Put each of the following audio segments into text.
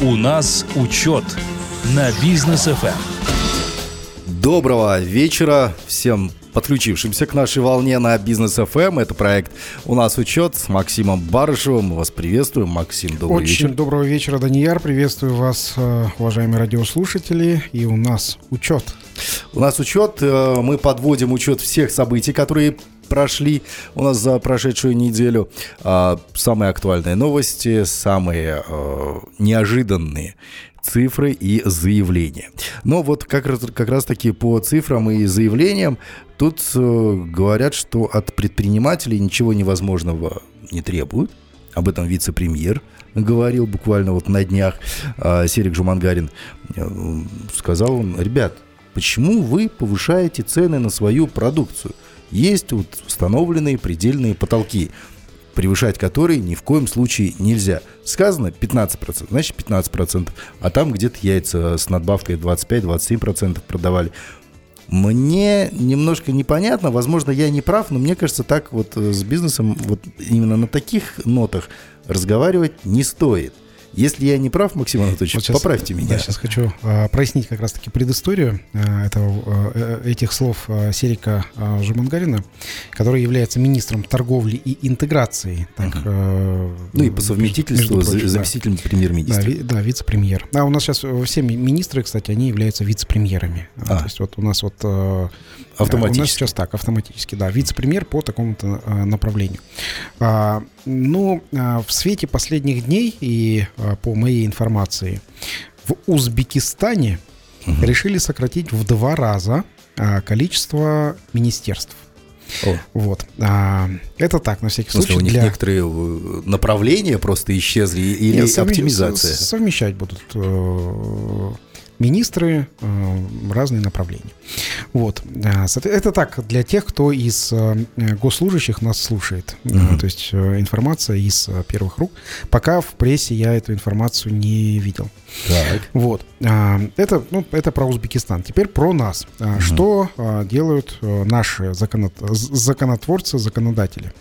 У нас учет на бизнес ФМ. Доброго вечера всем подключившимся к нашей волне на Бизнес ФМ. Это проект «У нас учет» с Максимом Барышевым. Мы вас приветствуем. Максим, добрый Очень вечер. доброго вечера, Данияр. Приветствую вас, э, уважаемые радиослушатели. И у нас учет. У нас учет. э, Мы подводим учет всех событий, которые прошли у нас за прошедшую неделю. А, Самые актуальные новости, самые э, неожиданные цифры и заявления. Но вот как раз, как раз таки по цифрам и заявлениям тут э, говорят, что от предпринимателей ничего невозможного не требуют. Об этом вице-премьер говорил буквально вот на днях. А, Серик Жумангарин э, сказал ребят, почему вы повышаете цены на свою продукцию? Есть вот установленные предельные потолки, превышать которые ни в коем случае нельзя. Сказано 15%, значит 15%. А там где-то яйца с надбавкой 25-27% продавали. Мне немножко непонятно, возможно, я не прав, но мне кажется, так вот э, с бизнесом вот именно на таких нотах разговаривать не стоит. Если я не прав, Максим Анатольевич, Вот щас- поправьте меня. Да, сейчас хочу э, прояснить как раз-таки предысторию э, этого, э, этих слов э, Серика э, Жумангарина, который является министром торговли и интеграции. Так, э, Ну и по совместительству прочим, да. заместителем Да, премьер-министра. ви- да, вице-премьер. А у нас сейчас все ми- министры, кстати, они являются вице-премьерами. А, А. То есть вот у нас вот... Автоматически. У нас сейчас так, автоматически, да. Вице-премьер по такому-то направлению. А, ну, а, в свете последних дней и а, по моей информации, в Узбекистане решили сократить в два раза а, количество министерств. О. Вот. А, это так, на всякий случай. у них для- некоторые э, направления просто исчезли или Нет, совме- оптимизация? Совмещать будут э, министры э, разные направления. Вот. Соответ- Это так, для тех, кто из э, госслужащих нас слушает. Э, Мгм. То есть э, информация из э, первых рук. Пока в прессе я эту информацию не видел. Так. Вот. Это, ну, это про Узбекистан. Теперь про нас. А, Что делают э, наши законот- законотворцы, законодатели?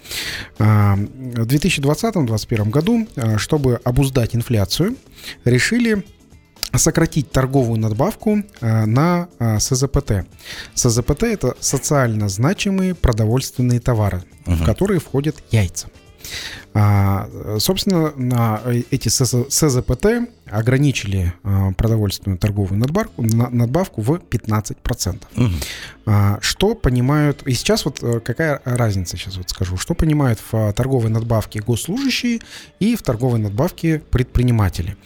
В 2020-2021 году, чтобы обуздать инфляцию, решили сократить торговую надбавку а, на а, СЗПТ. СЗПТ – это социально значимые продовольственные товары, в которые входят яйца. А, собственно, э, эти СЗ СЗПТ ограничили а, продовольственную торговую надбавку, на- надбавку в 15%. Мгм. А, Что понимают... И сейчас вот э, какая разница, сейчас вот скажу. Что понимают в торговой надбавке госслужащие и в торговой надбавке предприниматели.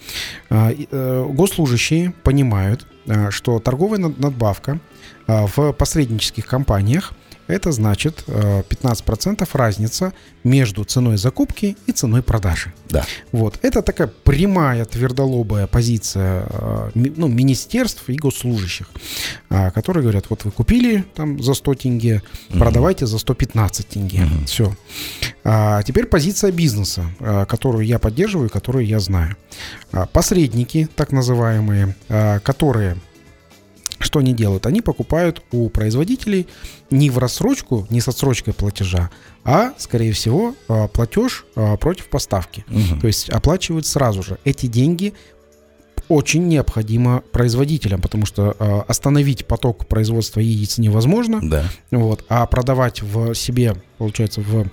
Э, Госслужащие понимают, что торговая над- надбавка в посреднических компаниях это значит э, 15% разница между ценой закупки и ценой продажи. Да. Вот. Это такая прямая, твердолобая позиция э, ну, министерств и госслужащих, а, которые говорят, вот вы купили там за 100 тенге, продавайте за 115 тенге. Все. А теперь позиция бизнеса, которую я поддерживаю, которую я знаю. Посредники, так называемые, которые что они делают? Они покупают у производителей не в рассрочку, не с отсрочкой платежа, а, скорее всего, а, платеж а, против поставки. Мгм. То есть оплачивают сразу же. Эти деньги очень необходимо производителям, потому что а, остановить поток производства яиц невозможно, Да. вот, а продавать в себе, получается, в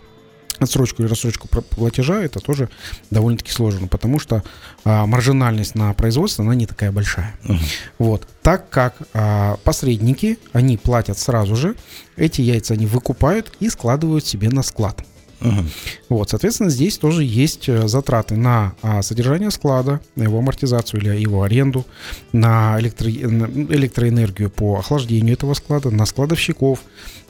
отсрочку или рассрочку платежа, это тоже довольно-таки сложно, потому что а, маржинальность на производство, она не такая большая. Мгм. Вот. Так как а, посредники, они платят сразу же, эти яйца они выкупают и складывают себе на склад. Мгм. Вот, соответственно, здесь тоже есть э, затраты на а, содержание склада, на его амортизацию или его аренду, на, электро- на электроэнергию по охлаждению этого склада, на складовщиков,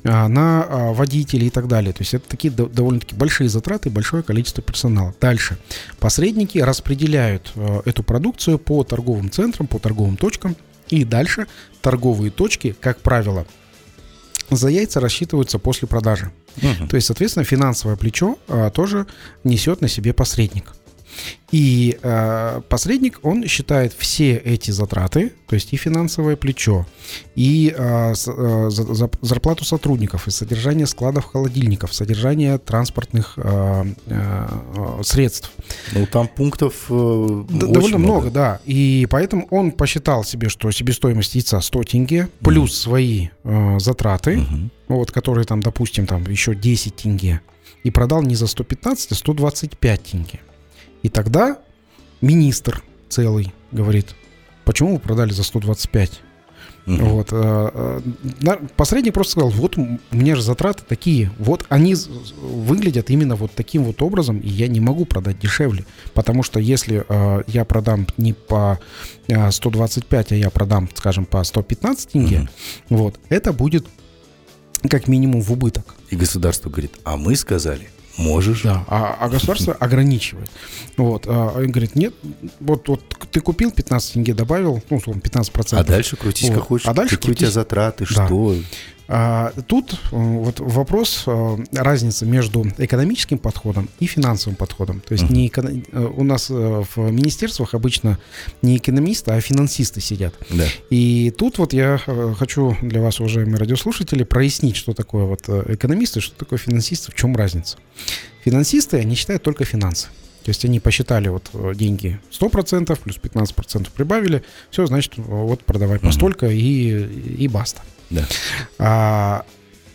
а, на а, водителей и так далее. То есть это такие до- довольно-таки большие затраты и большое количество персонала. Дальше. Посредники распределяют э, эту продукцию по торговым центрам, по торговым точкам. И дальше торговые точки, как правило, за яйца рассчитываются после продажи. Мгм. То есть, соответственно, финансовое плечо а, тоже несет на себе посредник. И э, посредник, он считает все эти затраты, то есть и финансовое плечо, и э, с, э, за, за, зарплату сотрудников, и содержание складов холодильников, содержание транспортных э, э, средств. Ну, там пунктов э, Д- довольно много. много, да. И поэтому он посчитал себе, что себестоимость яйца 100 тенге, плюс mm. свои э, затраты, mm-hmm. вот, которые там, допустим, там еще 10 тенге, и продал не за 115, а 125 тенге. И тогда министр целый говорит, почему вы продали за 125? Uh-huh. Вот, э, э, посредник просто сказал, вот у меня же затраты такие, вот они выглядят именно вот таким вот образом, и я не могу продать дешевле, потому что если э, я продам не по 125, а я продам, скажем, по 115 тенге, uh-huh. вот, это будет как минимум в убыток. И государство говорит, а мы сказали, Можешь. Да, а, а государство ограничивает. Вот, а, он говорит, нет, вот, вот ты купил 15 тенге, добавил, ну, условно, 15%. А дальше крутись вот. как хочешь. А дальше Какие крутись... у тебя затраты, да. что? А, тут э, вот вопрос э, разницы между экономическим подходом и финансовым подходом. То есть uh-huh. не эко... Э, у нас в министерствах обычно не экономисты, а финансисты сидят. Да. И тут вот я хочу для вас, уважаемые радиослушатели, прояснить, что такое вот экономисты, что такое финансисты, в чем разница. Финансисты, они считают только финансы. То есть они посчитали вот деньги 100%, плюс 15% прибавили, все, значит, вот продавай постолько uh-huh. и, и баста. Да. А,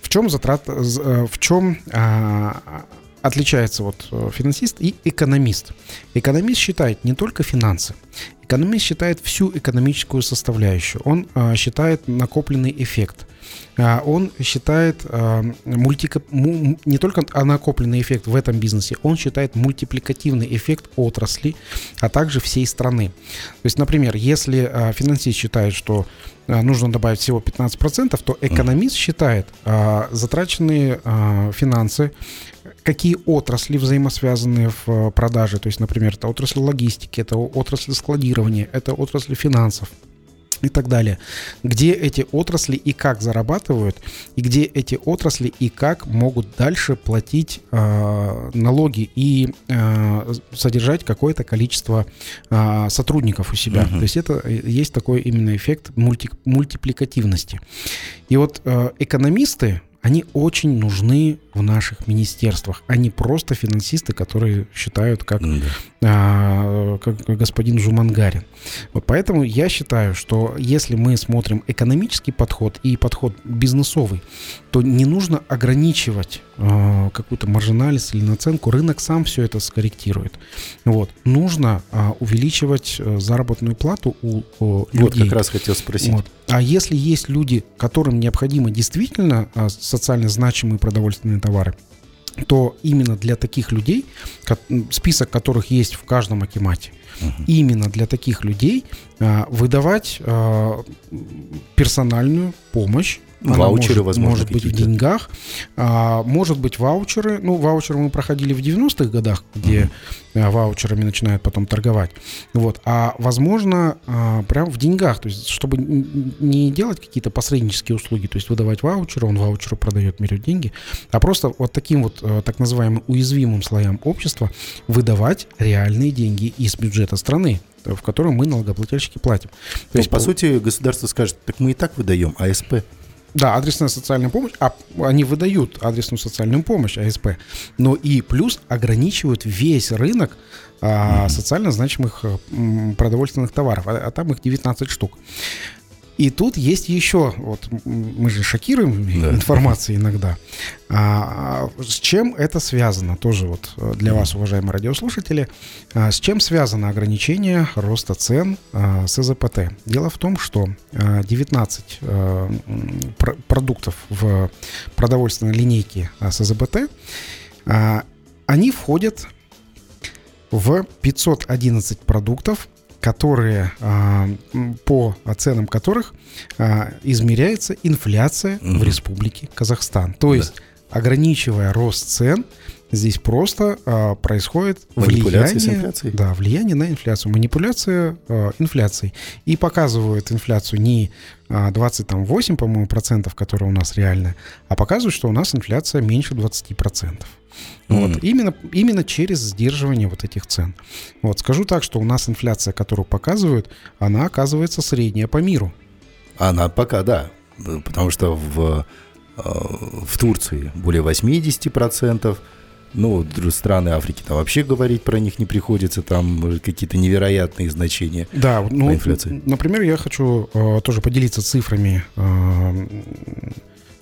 в чем затрат, э, в чем а, отличается вот э, финансист и экономист. Экономист считает не только финансы, экономист считает всю экономическую составляющую. Он а, считает накопленный эффект. А, он считает а, мультика, му, не только накопленный эффект в этом бизнесе, он считает мультипликативный эффект отрасли, а также всей страны. То есть, например, если а, финансист считает, что а, нужно добавить всего 15%, то экономист считает а, затраченные а, финансы какие отрасли взаимосвязаны в э, продаже. То есть, например, это отрасль логистики, это отрасль складирования, это отрасль финансов и так далее. Где эти отрасли и как зарабатывают, и где эти отрасли и как могут дальше платить э, налоги и э, содержать какое-то количество э, сотрудников у себя. Uh-huh. То есть это э, есть такой именно эффект мульти, мультипликативности. И вот э, экономисты, они очень нужны в наших министерствах, а не просто финансисты, которые считают, как, да. А, как господин Жумангарин. Вот поэтому я считаю, что если мы смотрим экономический подход и подход бизнесовый, то не нужно ограничивать а, какую-то маржинальность или наценку. Рынок сам все это скорректирует. Вот. Нужно а, увеличивать э, заработную плату у, людей. Вот как раз хотел спросить. Вот. А если есть люди, которым необходимо действительно социально значимые продовольственные товары, то именно для таких людей, список которых есть в каждом акимате, угу. именно для таких людей а, выдавать а, персональную помощь она ваучеры, может, возможно, может быть в деньгах, а, может быть ваучеры. Ну, ваучеры мы проходили в 90-х годах, где uh-huh. ваучерами начинают потом торговать. Вот. А возможно, а, прям в деньгах, то есть, чтобы не делать какие-то посреднические услуги, то есть выдавать ваучеры, он ваучеру продает, берет деньги, а просто вот таким вот а, так называемым уязвимым слоям общества выдавать реальные деньги из бюджета страны в котором мы налогоплательщики платим. То, То есть, по, по сути, государство скажет, так мы и так выдаем АСП. Да, адресная социальная помощь, а они выдают адресную социальную помощь, АСП, но и плюс ограничивают весь рынок а, социально значимых продовольственных товаров, а, а там их 19 штук. И тут есть еще, вот мы же шокируем да. информацией иногда. А, с чем это связано? Тоже вот э, для вас, уважаемые радиослушатели, а, с чем связано ограничение роста цен а, СЗПТ? Дело в том, что а, 19 а, пр- продуктов в продовольственной линейке а, СЗПТ, а, они входят в 511 продуктов, которые, а, по ценам которых а, измеряется инфляция угу. в Республике Казахстан. То есть, да. ограничивая рост цен, Здесь просто а, происходит Манипуляция с влияние, инфляцией? да, влияние на инфляцию, манипуляция а, инфляцией. И показывают инфляцию не а, 28, по-моему, процентов, которая у нас реальная, а показывают, что у нас инфляция меньше 20 процентов. Вот. Мгм. Именно, именно через сдерживание вот этих цен. Вот. Скажу так, что у нас инфляция, которую показывают, она оказывается средняя по миру. Она пока, да. Потому что в, э, в Турции более 80%. Ну, страны Африки там вообще говорить про них не приходится, там какие-то невероятные значения. Да, ну, По инфляции. например, я хочу э, тоже поделиться цифрами э,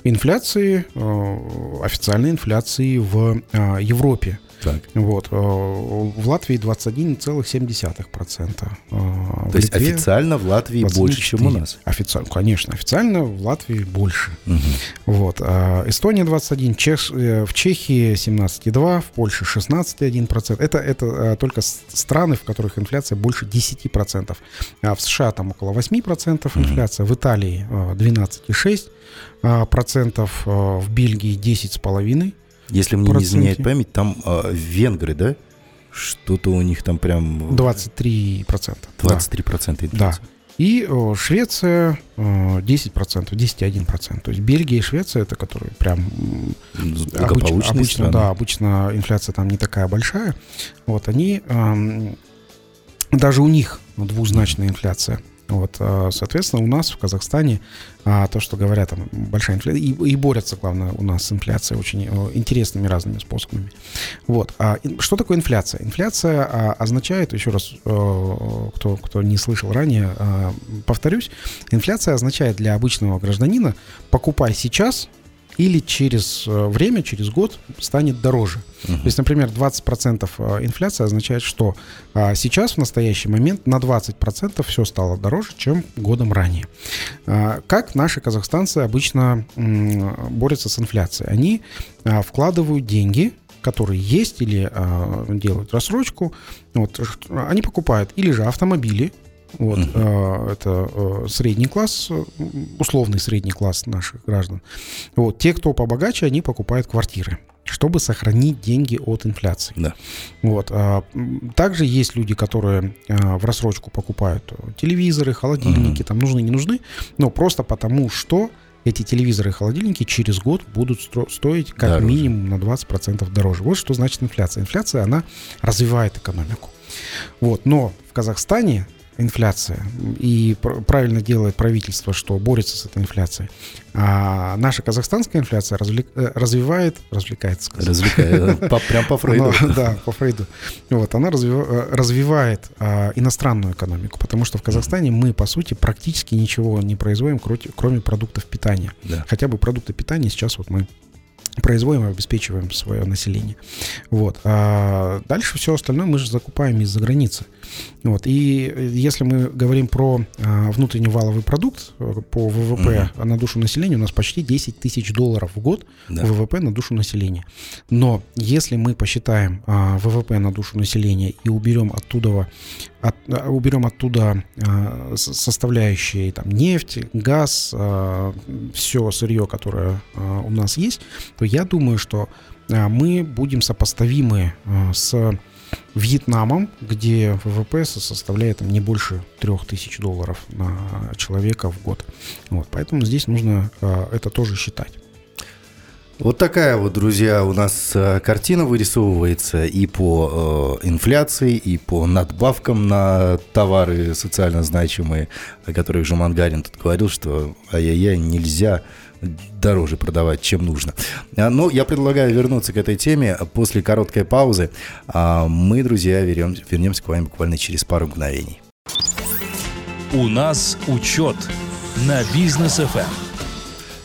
инфляции, э, официальной инфляции в э, Европе. Так. Вот, э, в Латвии 21,7%. э, То есть официально в Латвии больше, чем у нас. Официально, конечно, официально в Латвии больше. Мгм. Вот. а Эстония 21, Чеш- э, в Чехии 17,2, в Польше 16,1%. Это, это только страны, в которых инфляция больше 10%. А в США там около 8% инфляция, в Италии а, 12,6%, а, процентов, а, в Бельгии 10,5%. Если мне не изменяет память, там э, венгры, да? Что-то у них там прям 23%. да. 23% Да. инфляция. И э, Швеция э, 10%, 10,1%. То есть Бельгия и Швеция, это которые прям обычно, страны. да, обычно инфляция там не такая большая. Вот они эм, даже у них двузначная инфляция. Вот, э, соответственно, у нас в Казахстане а, то, что говорят, там большая инфляция, и, и борются, главное, у нас с инфляцией очень э, интересными разными способами. Вот. А что такое инфляция? Инфляция а, означает, еще раз, э, кто, кто не слышал ранее, а, повторюсь, инфляция означает для обычного гражданина покупай сейчас или через э, время, через год станет дороже. То есть, например, 20% э, инфляция означает, что а, сейчас в настоящий момент на 20% все стало дороже, чем годом ранее. А, Как наши казахстанцы обычно борются с инфляцией? Они а, вкладывают деньги, которые есть или а, делают рассрочку, вот, они покупают или же автомобили, вот, э, это э, средний класс, э, условный средний класс наших граждан. Вот, те, кто побогаче, они покупают квартиры, чтобы сохранить деньги от инфляции. Да. Вот. а, Также есть люди, которые а, в рассрочку покупают телевизоры, холодильники, там нужны, не нужны, но просто потому, что эти телевизоры и холодильники через год будут стоить как Дороже. минимум на 20% дороже. Вот что значит инфляция. Инфляция, она развивает экономику. Вот. Но в Казахстане инфляция, и пр- правильно делает правительство, что борется с этой инфляцией, а наша казахстанская инфляция развлек- э, развивает, развлекает, сказать. Развлекаю. По- Прям по Фрейду. Она- да, по Фрейду. Вот, она развива- э, развивает а, иностранную экономику, потому что в Казахстане мы, по сути, практически ничего не производим, кроме продуктов питания. Да. Хотя бы продукты питания сейчас вот мы производим и обеспечиваем свое население. Вот. А дальше все остальное мы же закупаем из-за границы. Вот. И э, если мы говорим про а, внутренний валовый продукт э, по ВВП на душу населения, у нас почти 10 тысяч долларов в год Да. ВВП на душу населения. Но если мы посчитаем а, ВВП на душу населения и уберем оттуда, от- а, уберем оттуда а, составляющие там, нефть, газ, все сырье, которое а, у нас есть, то я думаю, что а, мы будем сопоставимы а, с Вьетнамом, где ВВП со- составляет там, не больше 3000 долларов на человека в год. Вот, поэтому здесь нужно а, это тоже считать. Вот такая вот, друзья, у нас э, картина вырисовывается и по э, инфляции, и по надбавкам на товары социально значимые, о которых же Мангарин тут говорил, что ай-яй-яй, нельзя дороже продавать, чем нужно. А, Но я предлагаю вернуться к этой теме после короткой паузы. А мы, друзья, вернем- вернемся к вам буквально через пару мгновений. У нас учет на бизнес Эм.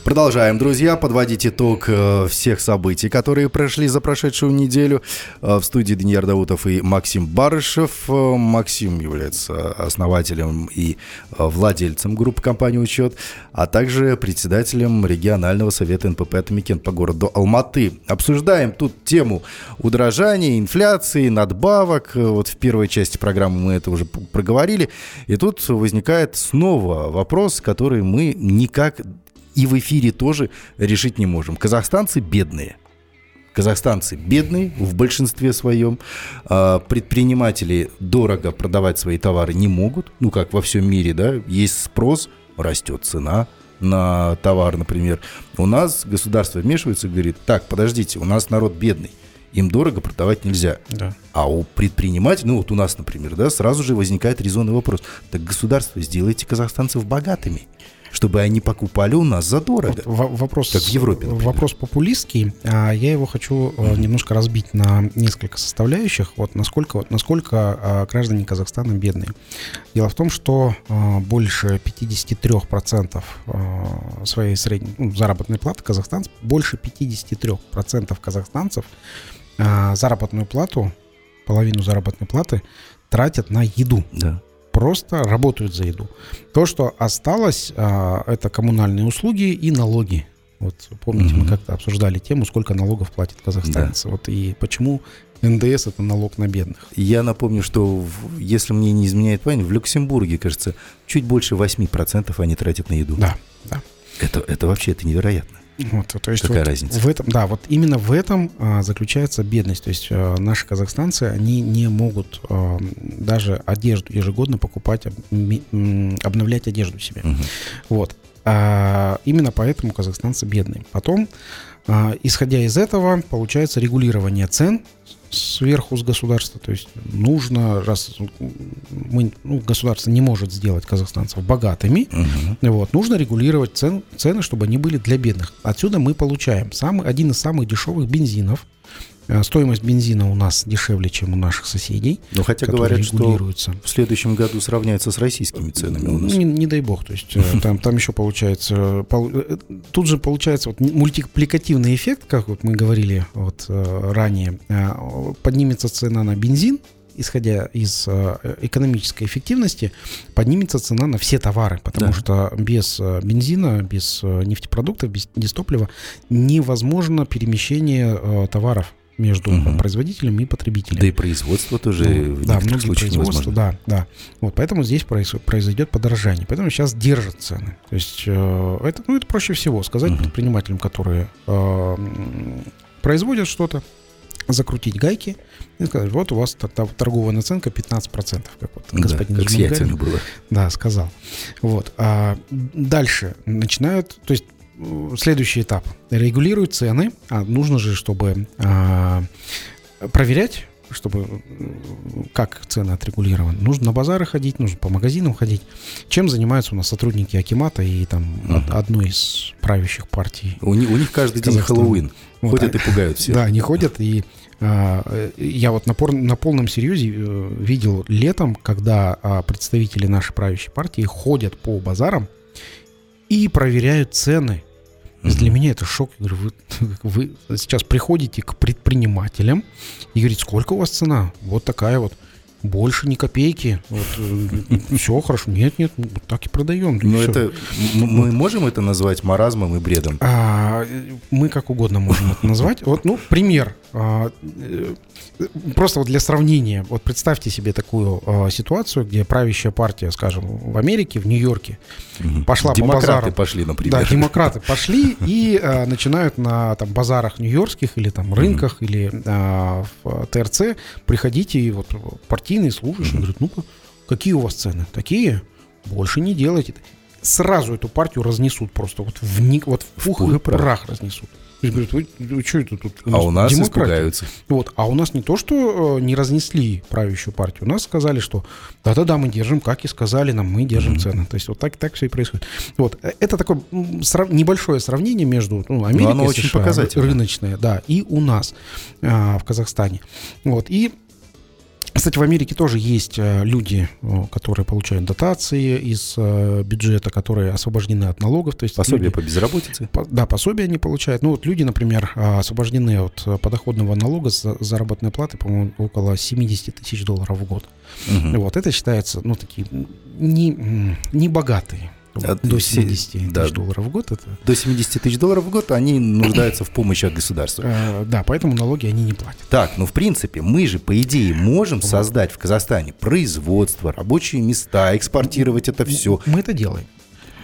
Продолжаем, друзья, подводить итог э, всех событий, которые прошли за прошедшую неделю. Э, в студии Даниил Даутов и Максим Барышев. Э, Максим является основателем и владельцем группы компании «Учет», а также председателем регионального совета НПП «Атамикен» по городу Алматы. Обсуждаем тут тему удорожания, инфляции, надбавок. Вот в первой части программы мы это уже проговорили. И тут возникает снова вопрос, который мы никак и в эфире тоже решить не можем. Казахстанцы бедные. Казахстанцы бедные в большинстве своем. А, предприниматели дорого продавать свои товары не могут. Ну, как во всем мире, да. Есть спрос, растет цена на товар, например. У нас государство вмешивается и говорит, так, подождите, у нас народ бедный им дорого продавать нельзя. Да. А у предпринимателей, ну вот у нас, например, да, сразу же возникает резонный вопрос. Так государство, сделайте казахстанцев богатыми чтобы они покупали у нас задорого. Вот вопрос, как в Европе, например. Вопрос популистский. А я его хочу mm-hmm. немножко разбить на несколько составляющих. Вот насколько, насколько а, граждане Казахстана бедные. Дело в том, что а, больше 53% своей средней ну, заработной платы казахстанцев, больше 53% казахстанцев заработную плату, половину заработной платы тратят на еду. Да просто работают за еду. То, что осталось, а, это коммунальные услуги и налоги. Вот помните, mm-hmm. мы как-то обсуждали тему, сколько налогов платят казахстанцы. Да. Вот и почему НДС это налог на бедных. Я напомню, что в, если мне не изменяет память, в Люксембурге, кажется, чуть больше 8% они тратят на еду. Да, да. Это, это вообще это невероятно. Вот, то есть Какая вот разница? В этом, да, вот именно в этом а, заключается бедность. То есть а, наши казахстанцы, они не могут а, даже одежду ежегодно покупать, об, обновлять одежду себе. Угу. Вот. А, именно поэтому казахстанцы бедные. Потом, а, исходя из этого, получается регулирование цен сверху с государства. То есть нужно, раз мы, ну, государство не может сделать казахстанцев богатыми, угу. вот, нужно регулировать цен, цены, чтобы они были для бедных. Отсюда мы получаем самый, один из самых дешевых бензинов, стоимость бензина у нас дешевле, чем у наших соседей. Но хотя говорят, что в следующем году сравняется с российскими ценами у нас. Не, не дай бог, то есть э, там, там еще получается, э, тут же получается вот мультипликативный эффект, как вот мы говорили вот ранее, поднимется цена на бензин, исходя из экономической эффективности, поднимется цена на все товары, потому да. что без бензина, без нефтепродуктов, без дистоплива невозможно перемещение товаров между угу. производителем и потребителем. Да и производство тоже ну, в да, многие производства, да, да. Вот поэтому здесь произойдет подорожание. Поэтому сейчас держат цены. То есть э, это, ну, это проще всего сказать угу. предпринимателям, которые э, производят что-то, закрутить гайки и сказать, вот у вас торговая наценка 15%, как вот да, господин как с было. Да, сказал. Вот. А дальше начинают, то есть следующий этап. Регулируют цены. А нужно же, чтобы а, проверять чтобы как цены отрегулированы. Нужно на базары ходить, нужно по магазинам ходить. Чем занимаются у нас сотрудники Акимата и там uh-huh. одной из правящих партий? У, них, у них каждый день Хэллоуин. Вот, ходят а, и пугают всех. Да, они ходят и а, я вот на, пор, на полном серьезе э, видел летом, когда а, представители нашей правящей партии ходят по базарам и проверяют цены Mm-hmm. Для меня это шок. Я говорю, вы, вы сейчас приходите к предпринимателям и говорите, сколько у вас цена? Вот такая вот. Больше ни копейки. Вот, э, все хорошо. Нет, нет, так и продаем. Но это мы можем это назвать маразмом и бредом? А, мы как угодно можем это назвать. Вот, ну, пример. А, э, просто вот для сравнения, вот представьте себе такую э, ситуацию, где правящая партия, скажем, в Америке, в Нью-Йорке, угу. пошла демократы по базарам. пошли, например. Да, демократы пошли и э, начинают на там, базарах нью-йоркских или там рынках угу. или в ТРЦ приходите и вот партийные служащие угу. говорят, ну-ка, какие у вас цены? Такие? Больше не делайте. Сразу эту партию разнесут просто вот в, вот в пух и прах разнесут. И говорят, вы, вы что это тут? У а у нас демократия. испугаются. Вот. А у нас не то, что э, не разнесли правящую партию, у нас сказали, что да-да-да, мы держим, как и сказали нам, мы держим mm-hmm. цены. То есть вот так, так все и происходит. Вот. Э, это такое срав... небольшое сравнение между ну, Америкой, и США, рыночное, да, и у нас а, в Казахстане. Вот. И кстати, в Америке тоже есть э, люди, которые получают дотации из э, бюджета, которые освобождены от налогов. То есть пособие люди, по безработице? По, да, пособие они получают. Ну вот люди, например, освобождены от э, подоходного налога с заработной платы, по-моему, около 70 тысяч долларов в год. Угу. Вот это считается, ну, такие не, не богатые от, до 70 да, тысяч долларов в год. Это... До 70 тысяч долларов в год они нуждаются в помощи от государства. Э, да, поэтому налоги они не платят. Так, ну в принципе, мы же, по идее, можем создать в Казахстане производство, рабочие места, экспортировать это все. Мы это делаем.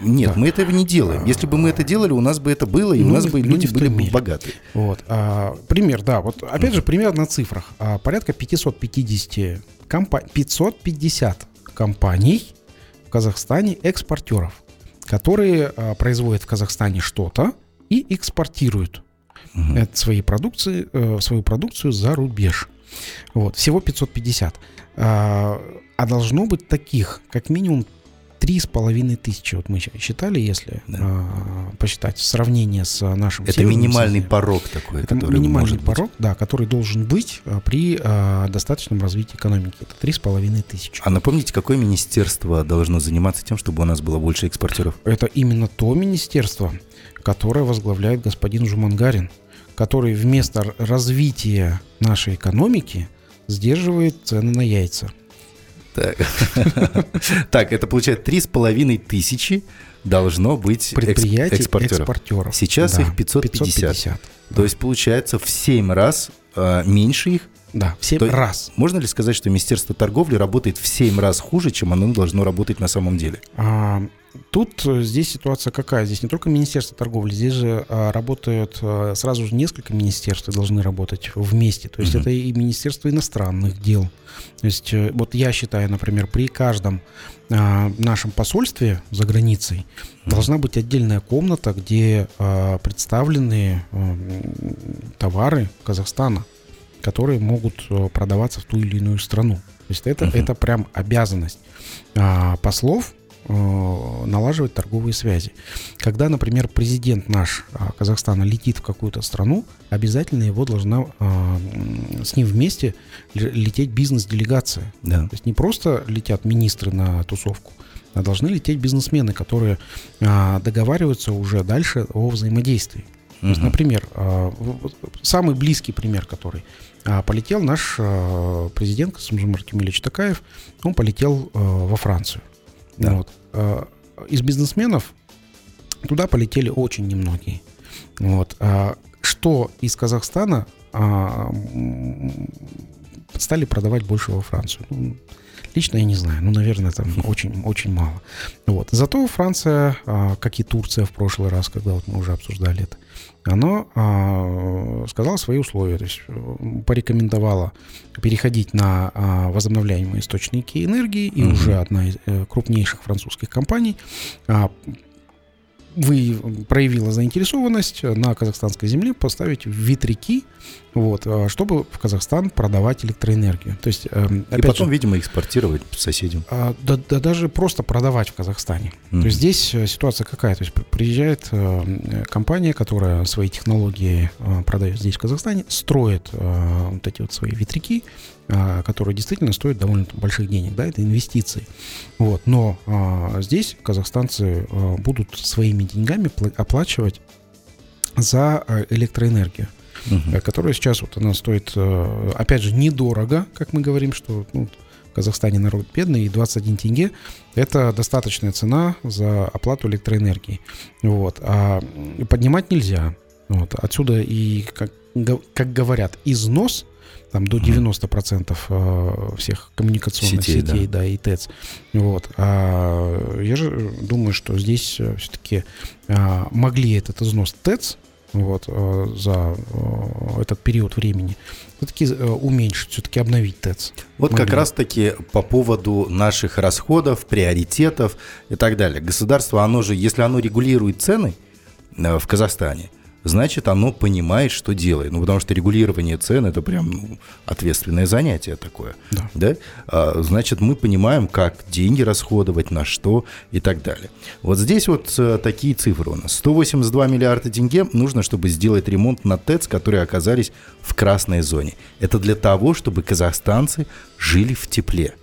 Нет, мы этого не делаем. Если бы мы это делали, у нас бы это было, и у Ну, нас бы ну, люди не были бы мере. богатые. Вот. а, пример, да. Вот опять же, пример на цифрах. А, порядка 550, компа- 550 компаний в Казахстане экспортеров, которые а, производят в Казахстане что-то и экспортируют это свои продукции, э, свою продукцию за рубеж. Вот. Всего 550. А, а должно быть таких, как минимум, три с половиной тысячи. Вот мы считали, если Да. а, посчитать сравнение с а, нашим Это минимальный соседом. порог такой, Это который минимальный может быть. порог, да, который должен быть а, при а, достаточном развитии экономики. Это три с половиной тысячи. А напомните, какое министерство должно заниматься тем, чтобы у нас было больше экспортеров? Это именно то министерство, которое возглавляет господин Жумангарин, который вместо развития нашей экономики сдерживает цены на яйца. Так, Так, это получается три с половиной тысячи должно быть Предприятий экспортеров. экспортеров. Сейчас Да, их 550. 550. То есть получается в 7 раз а, меньше их. Да, в 7 То- раз. Можно ли сказать, что Министерство торговли работает в 7 раз хуже, чем оно должно работать на самом деле? А, Тут э, здесь ситуация какая? Здесь не только Министерство торговли, здесь же а, работают а, сразу же несколько министерств и должны работать вместе. То есть Мгм. это и Министерство иностранных дел. То есть э, вот я считаю, например, при каждом а, нашем посольстве за границей должна быть отдельная комната, где а, представлены м, товары Казахстана, которые могут э, продаваться в ту или иную страну. То есть это, Мгм. это прям обязанность а, послов э, налаживать торговые связи. Когда, например, президент наш а, Казахстана летит в какую-то страну, обязательно его должна а, с ним вместе лететь бизнес-делегация. Да. То есть не просто летят министры на тусовку, а должны лететь бизнесмены, которые а, договариваются уже дальше о взаимодействии. То есть, например, самый близкий пример, который полетел наш а, президент Касымжан Артемьевич Такаев, он полетел а, во Францию. Да. Вот. А, Из бизнесменов туда полетели очень немногие. Вот. А, Что из Казахстана а, стали продавать больше во Францию? Ну, Лично я не знаю, ну, наверное, там очень, очень мало. Вот. Зато Франция, а, как и Турция в прошлый раз, когда вот мы уже обсуждали это, она а, сказала свои условия, то есть э, порекомендовала переходить на а, возобновляемые источники энергии, и Мгм. уже одна из э, крупнейших французских компаний а, вы проявила заинтересованность на казахстанской земле поставить ветряки, вот, а, чтобы в Казахстан продавать электроэнергию. То есть, эм, И потом, же, видимо, экспортировать соседям. а, да, да даже просто продавать в Казахстане. Мгм. То есть здесь э, ситуация какая? То есть при- приезжает э, компания, которая свои технологии э, продает здесь, в Казахстане, строит вот эти вот свои ветряки, которые действительно стоят довольно больших денег, да, это инвестиции. Вот. Но э, здесь казахстанцы э, будут своими деньгами пла- оплачивать за э, электроэнергию э, которая сейчас вот она стоит, э, опять же, недорого, как мы говорим, что ну, в Казахстане народ бедный, и 21 тенге – это достаточная цена за оплату электроэнергии. Вот. А поднимать нельзя. Вот. Отсюда и, как, как говорят, износ там, до 90% э, всех коммуникационных Сетей, сетей, да. и ТЭЦ. Вот. А я же думаю, что здесь все-таки могли этот износ ТЭЦ вот, э, за э, этот период времени, все-таки уменьшить, все-таки обновить ТЭЦ. Вот как Могли. раз-таки по поводу наших расходов, приоритетов и так далее. Государство, оно же, если оно регулирует цены э, в Казахстане, значит, оно понимает, что делает. Ну, потому что регулирование цен – это прям ну, ответственное занятие такое. Да. А, значит, мы понимаем, как деньги расходовать, на что и так далее. Вот здесь вот э, такие цифры у нас. 182 миллиарда тенге нужно, чтобы сделать ремонт на ТЭЦ, которые оказались в красной зоне. Это для того, чтобы казахстанцы жили в тепле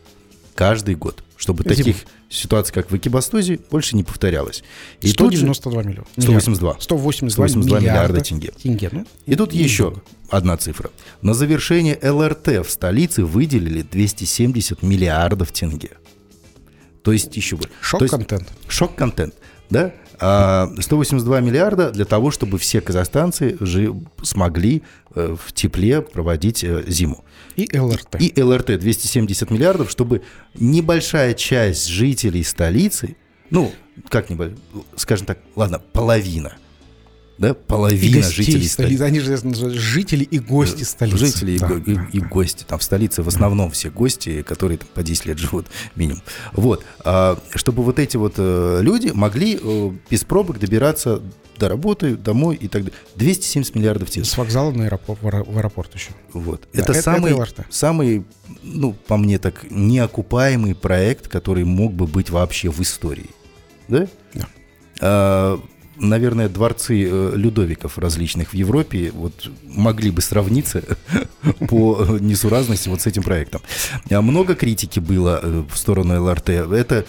каждый год. Чтобы Зимой. таких ситуаций, как в Экибастозе, больше не повторялось. И тут же- 192 миллиона. 182. 182, 182 миллиарда, миллиарда тенге. тенге. Ну, И тут еще одна цифра. На завершение ЛРТ в столице выделили 270 миллиардов тенге. То есть еще бы. Шок-контент. Шок-контент, да? А 182 миллиарда для того, чтобы все казахстанцы жи- смогли э, в тепле проводить э, зиму. И ЛРТ. И ЛРТ 270 миллиардов, чтобы небольшая часть жителей столицы, ну, как нибудь, скажем так, ладно, половина – да, половина и жителей столицы. Они же жители и гости столицы. Жители да, и, да. И, и гости. Там в столице в основном все гости, которые там, по 10 лет живут минимум. Вот. А, чтобы вот эти вот э, люди могли э, без пробок добираться до работы, домой и так далее. 270 миллиардов тел. С вокзала на аэропорт, в аэропорт еще. Вот. Да, это, это самый, это самый, ну, по мне так, неокупаемый проект, который мог бы быть вообще в истории. Да? Да. А, наверное, дворцы э, Людовиков различных в Европе вот могли бы сравниться по несуразности вот с этим проектом. А много критики было э, в сторону ЛРТ. Это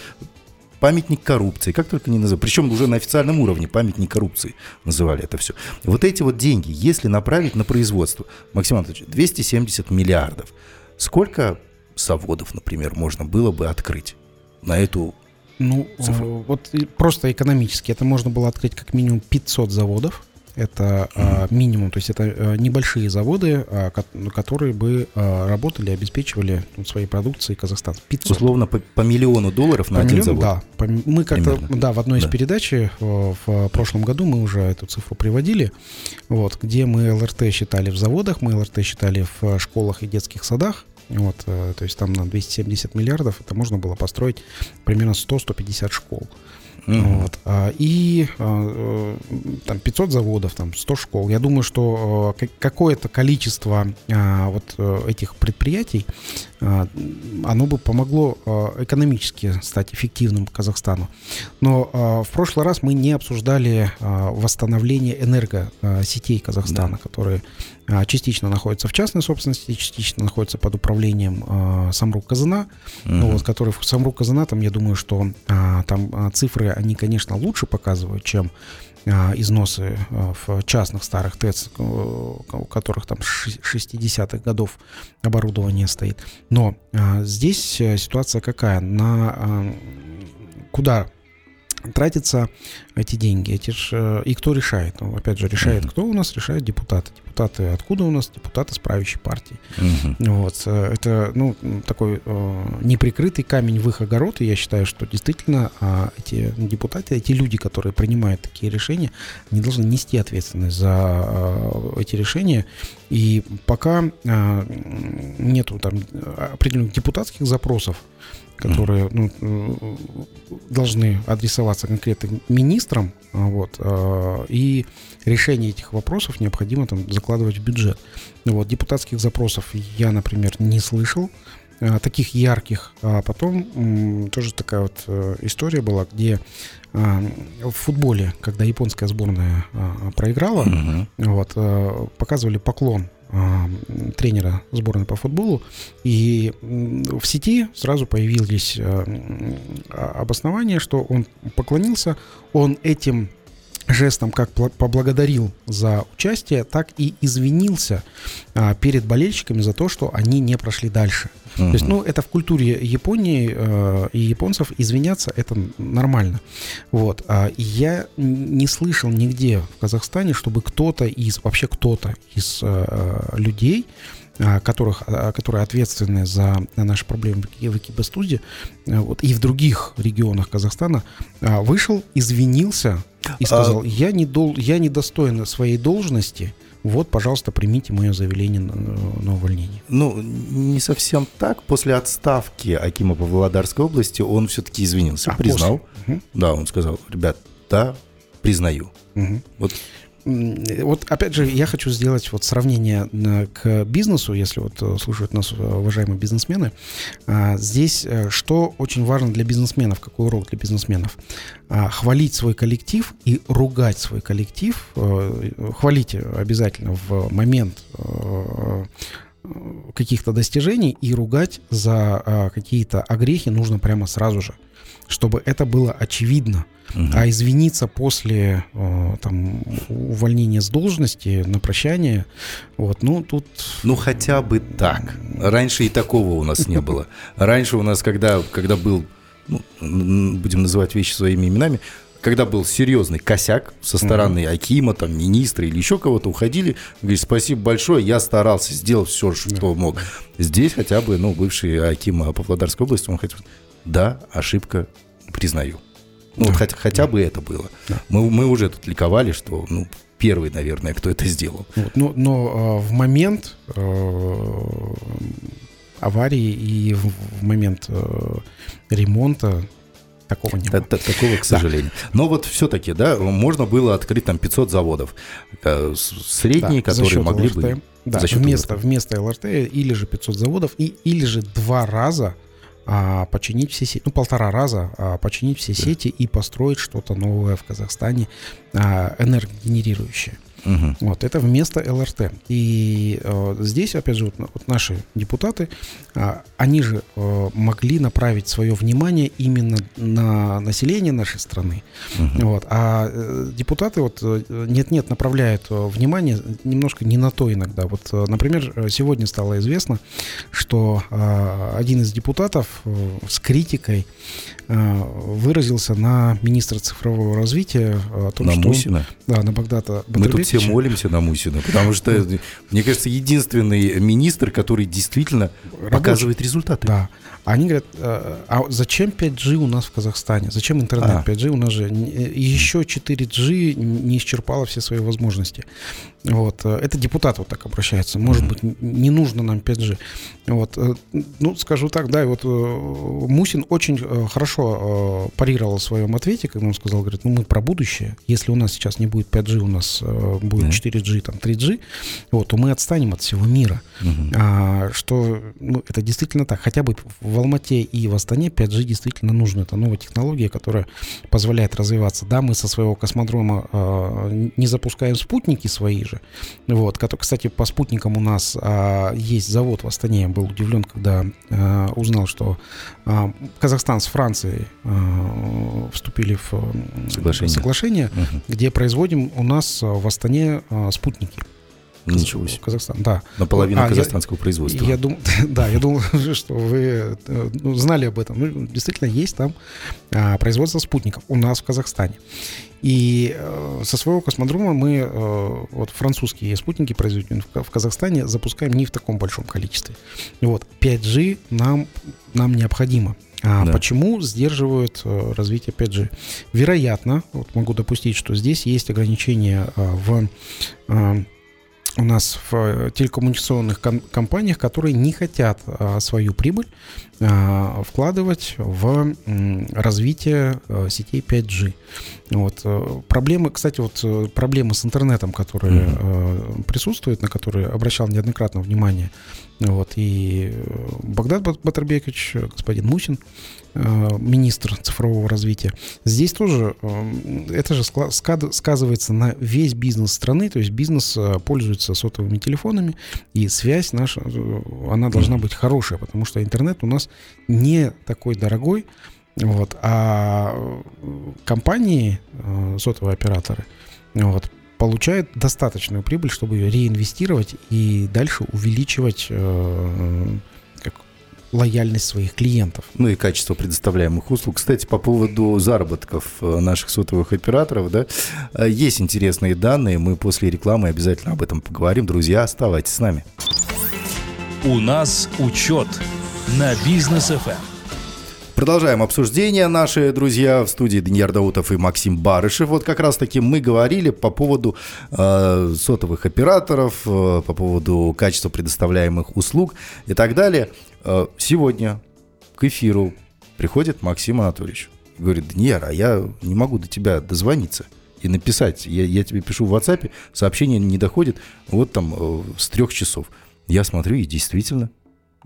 памятник коррупции, как только не называют. Причем уже на официальном уровне памятник коррупции называли это все. Вот эти вот деньги, если направить на производство, Максим Анатольевич, 270 миллиардов, сколько заводов, например, можно было бы открыть на эту ну, цифру? вот просто экономически это можно было открыть как минимум 500 заводов. Это mm-hmm. а, минимум, то есть это а, небольшие заводы, а, которые бы а, работали, обеспечивали ну, своей продукцией Казахстан. 500. Условно по, по миллиону долларов по на один завод. Да, по, мы как-то, да, в одной из да. передач в, в прошлом году мы уже эту цифру приводили, вот, где мы ЛРТ считали в заводах, мы ЛРТ считали в школах и детских садах, вот, э, то есть там на 270 миллиардов это можно было построить примерно 100-150 школ. Mm-hmm. Вот. А, и а, э, там 500 заводов, там 100 школ. Я думаю, что э, какое-то количество а, вот этих предприятий, оно бы помогло экономически стать эффективным Казахстану. Но в прошлый раз мы не обсуждали восстановление энергосетей Казахстана, да. которые частично находится в частной собственности, частично находится под управлением э, Самрук Казана, uh-huh. вот, который Самрук Казана, там, я думаю, что э, там цифры, они, конечно, лучше показывают, чем э, износы э, в частных старых ТЭЦ, у которых там 60-х годов оборудование стоит. Но э, здесь э, ситуация какая? На э, куда тратятся эти деньги. Эти ж, э, и кто решает? Ну, опять же, решает кто у нас? Решают депутаты. Депутаты откуда у нас? Депутаты с правящей партии. Uh-huh. Вот. Э, это ну, такой э, неприкрытый камень в их огород. И я считаю, что действительно э, эти депутаты, эти люди, которые принимают такие решения, они должны нести ответственность за э, эти решения. И пока э, нету там определенных депутатских запросов, которые ну, должны адресоваться конкретно министрам, а, вот, а, и решение этих вопросов необходимо там закладывать в бюджет. Вот, депутатских запросов я, например, не слышал, а, таких ярких. А потом тоже такая вот э, история была, где в футболе, когда японская сборная проиграла, угу. вот, показывали поклон тренера сборной по футболу, и в сети сразу появились а, обоснования, что он поклонился, он этим жестом как поблагодарил за участие, так и извинился а, перед болельщиками за то, что они не прошли дальше. Uh-huh. То есть, ну, это в культуре Японии э, и японцев извиняться это нормально. Вот. А я не слышал нигде в Казахстане, чтобы кто-то из, вообще кто-то из э, людей которых, которые ответственны за наши проблемы в Экибастуде, вот, и в других регионах Казахстана, вышел, извинился и сказал, а... я, не дол, я недостоин своей должности, вот, пожалуйста, примите мое заявление на, на увольнение. Ну, не совсем так. После отставки Акима по Володарской области он все-таки извинился, а, признал. После? Да, он сказал, ребят, да, признаю. Угу. Вот вот опять же, я хочу сделать вот сравнение э, к бизнесу, если вот э, слушают нас э, уважаемые бизнесмены. А, здесь что очень важно для бизнесменов, какой урок для бизнесменов? А, хвалить свой коллектив и ругать свой коллектив. Хвалите обязательно в момент каких-то достижений и ругать за какие-то огрехи нужно прямо сразу же, чтобы это было очевидно. Угу. А извиниться после э, там, увольнения с должности на прощание, вот, ну, тут... Ну, хотя бы так. Раньше и такого у нас не было. Раньше у нас, когда, когда был, ну, будем называть вещи своими именами, когда был серьезный косяк со стороны mm Акима, там, министра или еще кого-то, уходили, говорит, спасибо большое, я старался, сделал все, что yeah. мог. Здесь хотя бы, ну, бывший Акима Павлодарской области, он хотел, да, ошибка, признаю. Ну, вот хотя, хотя бы это было. Мы, мы уже тут ликовали, что, ну, первый, наверное, кто это сделал. Вот, но но э, в момент э, аварии и в, в момент э, ремонта такого не было. Такого, к сожалению. Да. Но вот все-таки, да, можно было открыть там 500 заводов. э, Средние, Да, которые могли ЛРТ. бы... Да, за счет вместо, ЛРТ. вместо ЛРТ или же 500 заводов, и, или же два раза а, починить все сети, ну, полтора раза а, починить все сети и построить что-то новое в Казахстане а, энергогенерирующее. Мгм. Вот, это вместо ЛРТ. И э, здесь, опять же, вот, вот наши депутаты, а, они же э, могли направить свое внимание именно на население нашей страны. Вот. А э, депутаты вот э, нет-нет направляют э, внимание немножко не на то иногда. Вот, э, например, э, сегодня стало известно, что э, один из депутатов э, с критикой э, выразился на министра цифрового развития э, о том, На что Мусина. да, на Багдата тут все молимся на Мусина, потому что, мне кажется, единственный министр, который действительно показывает результаты. Да. Они говорят, э, а зачем 5G у нас в Казахстане? Зачем интернет А. 5G? У нас же э, еще 4G не исчерпало все свои возможности. Вот. э, Это депутат вот так обращается. Может быть, не нужно нам 5G. Вот. Ну, скажу так, да, и вот Мусин очень хорошо парировал в своем ответе, когда он сказал, говорит, ну мы про будущее. Если у нас сейчас не будет 5G, у нас будет Мгм. 4G, там 3G, вот, то мы отстанем от всего мира. Мгм. А, что ну, это действительно так. Хотя бы в Алмате и в Астане 5G действительно нужно. Это новая технология, которая позволяет развиваться. Да, мы со своего космодрома а, не запускаем спутники свои же. Вот, кстати, по спутникам у нас а, есть завод в Астане. Я был удивлен, когда а, узнал, что а, Казахстан с Францией а, вступили в Соглашение. соглашение, Мгм. где производим у нас в Астане а, спутники. Ничего себе. Казахстан, да. Наполовину А, я- казахстанского производства. Я думал, да, я думал, что вы э, ну, знали об этом. Ну, действительно, есть там а, производство спутников у нас в Казахстане. И э, со своего космодрома мы э, вот французские спутники, произведенные в, в Казахстане, запускаем не в таком большом количестве. Вот 5G нам нам необходимо. А Да. почему сдерживают э, развитие 5G? Вероятно, вот могу допустить, что здесь есть ограничения э, в у нас в э, телекоммуникационных ком- компаниях, которые не хотят а, свою прибыль а, вкладывать в развитие э, сетей 5G. Вот. э, Проблемы, кстати, вот проблемы с интернетом, которые э, присутствуют, на которые обращал неоднократно внимание, вот, и э, Богдан Бат- Батырбекович, э, господин Мусин, э, министр цифрового развития. Здесь тоже это же сказывается на весь бизнес страны, то есть бизнес пользуется сотовыми телефонами, и связь наша, она должна быть хорошая, потому что интернет у нас не такой дорогой, вот, а компании, сотовые операторы, вот, получают достаточную прибыль, чтобы ее реинвестировать и дальше увеличивать э, как, лояльность своих клиентов. Ну и качество предоставляемых услуг. Кстати, по поводу заработков э, наших сотовых операторов, да, э, есть интересные данные. Мы после рекламы обязательно об этом поговорим. Друзья, оставайтесь с нами. У нас учет на бизнес ФМ. Продолжаем обсуждение, наши друзья, в студии Даниил Даутов и Максим Барышев. Вот как раз-таки мы говорили по поводу э, сотовых операторов, э, по поводу качества предоставляемых услуг и так далее. Э, сегодня к эфиру приходит Максим Анатольевич. Говорит, Даниил, а я не могу до тебя дозвониться и написать. Я, я тебе пишу в WhatsApp, сообщение не доходит вот там э, с трех часов. Я смотрю, и действительно,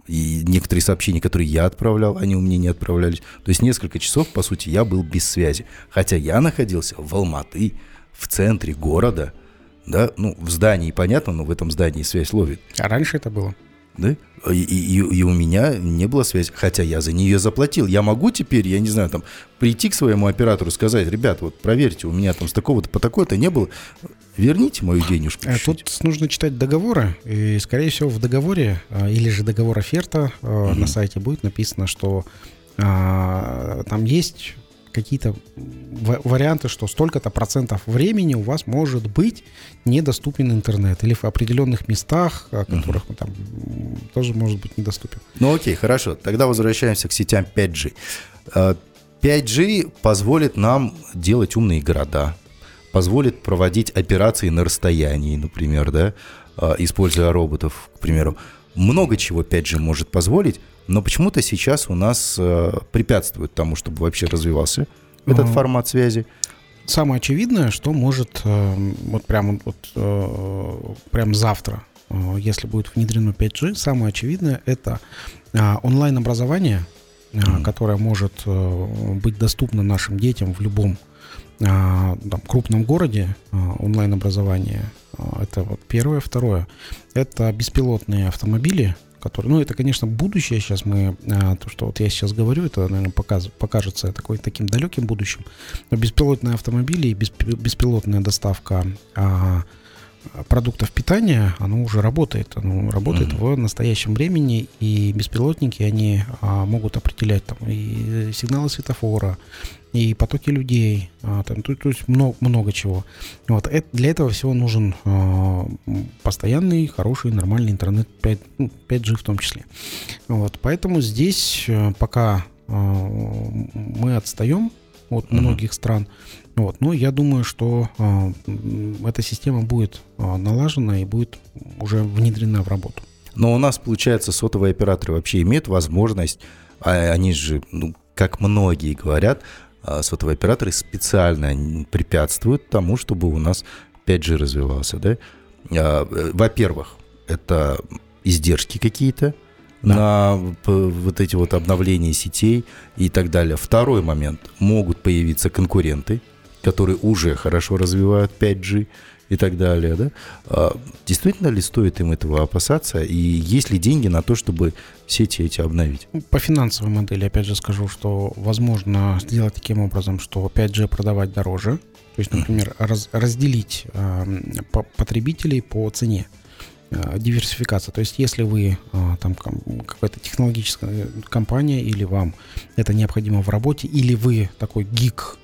и некоторые сообщения, которые я отправлял, они у меня не отправлялись. То есть несколько часов, по сути, я был без связи. Хотя я находился в Алматы, в центре города, да, ну, в здании, понятно, но в этом здании связь ловит, А раньше это было. Да, и, и- и- у меня не было связи, хотя я за нее заплатил. Я могу теперь, я не знаю, там, прийти к своему оператору и сказать, ребят, вот проверьте, у меня там с такого-то по такой-то не было, верните мою денежку. А чуть-чуть». Тут нужно читать договоры, и, скорее всего, в договоре а, или же договор оферта а, на сайте будет написано, что а, там есть какие-то ва- варианты, что столько-то процентов времени у вас может быть недоступен интернет, или в определенных местах, о которых ну, там тоже может быть недоступен. Ну окей, хорошо. Тогда возвращаемся к сетям 5G. А, 5G позволит нам делать умные города, позволит проводить операции на расстоянии, например, да, а, используя роботов, к примеру. Много чего 5G может позволить, но почему-то сейчас у нас э, препятствует тому, чтобы вообще развивался этот формат связи. Самое очевидное, что может э, вот прямо вот э, прям завтра, если будет внедрено 5G, самое очевидное это онлайн-образование, а, Мгм. которое может быть доступно нашим детям в любом там, крупном городе. Онлайн-образование а, это вот первое, второе. Это беспилотные автомобили, которые, ну это, конечно, будущее. Сейчас мы а, то, что вот я сейчас говорю, это, наверное, показ, покажется такой таким далеким будущим. Но беспилотные автомобили и беспи- беспилотная доставка а, продуктов питания, оно уже работает. Оно работает в настоящем времени, и беспилотники, они а, могут определять там и сигналы светофора, и потоки людей, а, там, то, то есть много, много чего. Вот, это, для этого всего нужен а, постоянный, хороший, нормальный интернет, 5, ну, 5G в том числе. Вот, поэтому здесь э, пока а, мы отстаем от Мгм. многих стран. Вот. Но я думаю, что а, эта система будет а, налажена и будет уже внедрена в работу. Но у нас, получается, сотовые операторы вообще имеют возможность, а они же, ну, как многие говорят, сотовые операторы специально препятствуют тому, чтобы у нас 5G развивался, да? А, э, Во-первых, это издержки какие-то на п- вот эти вот обновления сетей и так далее. Второй момент. Могут появиться конкуренты, которые уже хорошо развивают 5G и так далее, да? А Действительно ли стоит им этого опасаться? И есть ли деньги на то, чтобы сети эти обновить? Ну, По финансовой модели, опять же, скажу, что возможно сделать таким образом, что 5G продавать дороже. То есть, например, раз- разделить м, по- потребителей по цене. А, Диверсификация. То есть, если вы а, там какая-то технологическая компания, или вам это необходимо в работе, или вы такой гик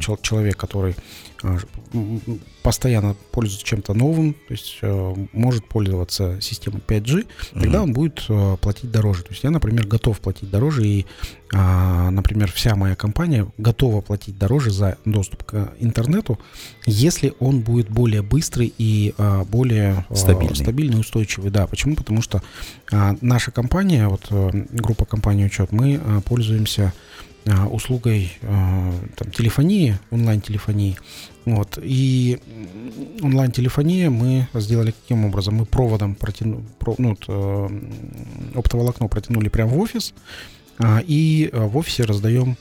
чел- человек, который м, постоянно пользуется чем-то новым, то есть э, может пользоваться системой 5G, тогда он будет э, платить дороже. То есть я, например, готов платить дороже, и, а, например, вся моя компания готова платить дороже за доступ к интернету, если он будет более быстрый и более Стабильный. стабильный устойчивый. Да, почему? Потому что а, наша компания, вот э, группа компании учет, мы пользуемся услугой а, там, телефонии, онлайн-телефонии. Вот. И онлайн-телефония мы сделали каким образом? Мы проводом протянули, ну, вот, э, оптоволокно протянули прямо в офис, а, и э, в офисе раздаем